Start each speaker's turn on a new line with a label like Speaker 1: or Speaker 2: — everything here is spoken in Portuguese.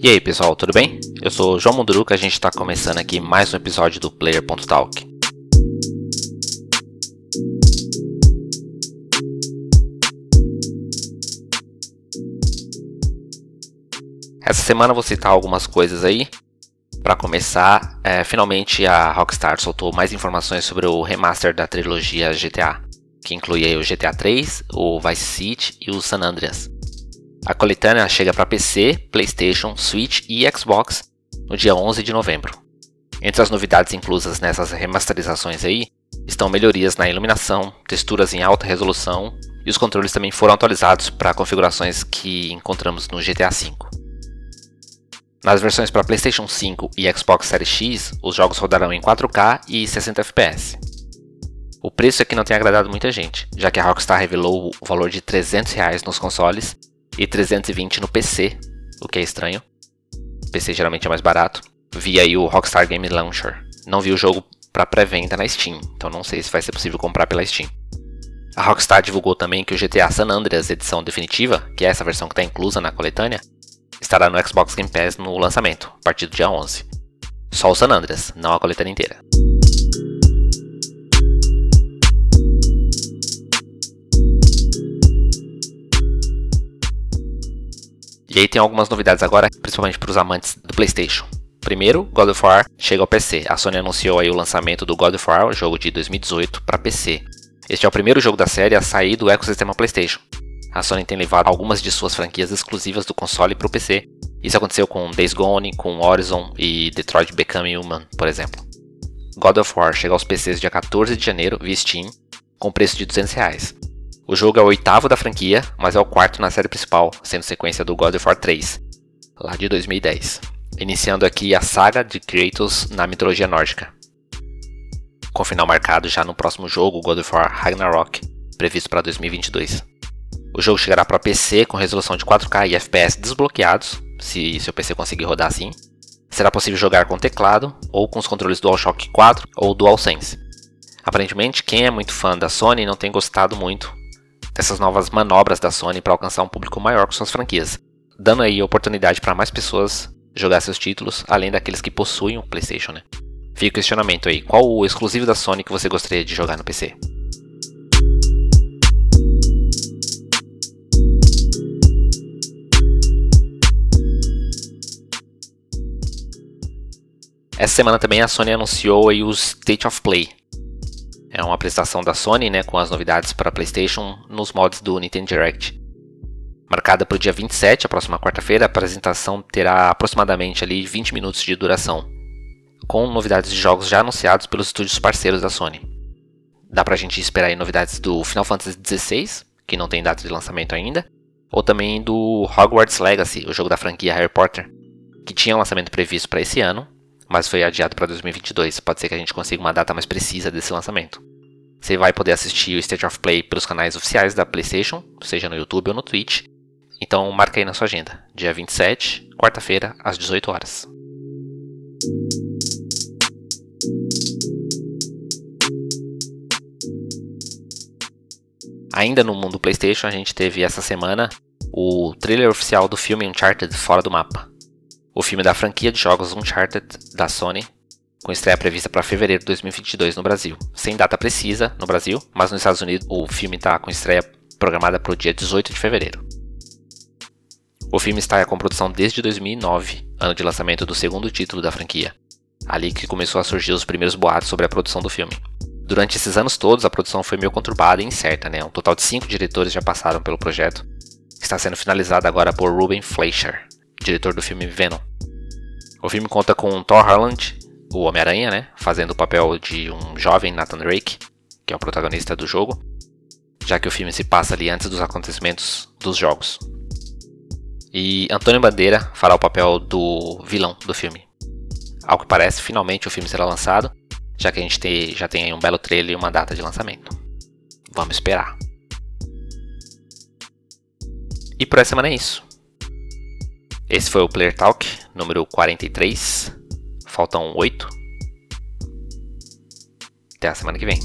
Speaker 1: E aí pessoal, tudo bem? Eu sou o João Munduruca, a gente está começando aqui mais um episódio do Player.talk. Essa semana vou citar algumas coisas aí. Para começar, é, finalmente a Rockstar soltou mais informações sobre o remaster da trilogia GTA, que inclui o GTA 3, o Vice City e o San Andreas. A coletânea chega para PC, PlayStation, Switch e Xbox no dia 11 de novembro. Entre as novidades inclusas nessas remasterizações aí estão melhorias na iluminação, texturas em alta resolução e os controles também foram atualizados para configurações que encontramos no GTA V. Nas versões para PlayStation 5 e Xbox Series X, os jogos rodarão em 4K e 60 FPS. O preço aqui não tem agradado muita gente, já que a Rockstar revelou o valor de 300 reais nos consoles e 320 no PC, o que é estranho. O PC geralmente é mais barato. Vi aí o Rockstar Game Launcher. Não vi o jogo para pré-venda na Steam, então não sei se vai ser possível comprar pela Steam. A Rockstar divulgou também que o GTA San Andreas edição definitiva, que é essa versão que está inclusa na coletânea, estará no Xbox Game Pass no lançamento, a partir do dia 11. Só o San Andreas, não a coletânea inteira. E aí tem algumas novidades agora, principalmente para os amantes do PlayStation. Primeiro, God of War chega ao PC. A Sony anunciou aí o lançamento do God of War, o jogo de 2018, para PC. Este é o primeiro jogo da série a sair do ecossistema PlayStation. A Sony tem levado algumas de suas franquias exclusivas do console para o PC. Isso aconteceu com Days Gone, com Horizon e Detroit Become Human, por exemplo. God of War chega aos PCs dia 14 de janeiro via Steam, com preço de 200 reais. O jogo é o oitavo da franquia, mas é o quarto na série principal, sendo sequência do God of War 3, lá de 2010. Iniciando aqui a saga de Kratos na mitologia nórdica. Com final marcado já no próximo jogo, God of War Ragnarok, previsto para 2022. O jogo chegará para PC com resolução de 4K e FPS desbloqueados, se seu PC conseguir rodar assim. Será possível jogar com teclado ou com os controles DualShock 4 ou DualSense. Aparentemente, quem é muito fã da Sony não tem gostado muito dessas novas manobras da Sony para alcançar um público maior com suas franquias, dando aí oportunidade para mais pessoas jogar seus títulos, além daqueles que possuem o PlayStation, né? Fica o questionamento aí, qual o exclusivo da Sony que você gostaria de jogar no PC? Essa semana também a Sony anunciou aí o State of Play, é uma apresentação da Sony, né, com as novidades para PlayStation nos mods do Nintendo Direct. Marcada para o dia 27, a próxima quarta-feira, a apresentação terá aproximadamente ali 20 minutos de duração, com novidades de jogos já anunciados pelos estúdios parceiros da Sony. Dá para a gente esperar novidades do Final Fantasy XVI, que não tem data de lançamento ainda, ou também do Hogwarts Legacy, o jogo da franquia Harry Potter, que tinha um lançamento previsto para esse ano, mas foi adiado para 2022. Pode ser que a gente consiga uma data mais precisa desse lançamento. Você vai poder assistir o State of Play pelos canais oficiais da PlayStation, seja no YouTube ou no Twitch. Então marca aí na sua agenda, dia 27, quarta-feira, às 18 horas. Ainda no mundo PlayStation, a gente teve essa semana o trailer oficial do filme Uncharted Fora do Mapa o filme da franquia de jogos Uncharted da Sony, com estreia prevista para fevereiro de 2022 no Brasil. Sem data precisa no Brasil, mas nos Estados Unidos o filme está com estreia programada para o dia 18 de fevereiro. O filme está com produção desde 2009, ano de lançamento do segundo título da franquia. Ali que começou a surgir os primeiros boatos sobre a produção do filme. Durante esses anos todos, a produção foi meio conturbada e incerta, né? Um total de cinco diretores já passaram pelo projeto, que está sendo finalizado agora por Ruben Fleischer, diretor do filme Venom. O filme conta com Thor Harland, o Homem-Aranha, né, fazendo o papel de um jovem Nathan Drake, que é o protagonista do jogo, já que o filme se passa ali antes dos acontecimentos dos jogos. E Antônio Bandeira fará o papel do vilão do filme. Ao que parece, finalmente o filme será lançado, já que a gente tem, já tem um belo trailer e uma data de lançamento. Vamos esperar. E por essa semana é isso. Esse foi o Player Talk número 43. Faltam 8. Até a semana que vem.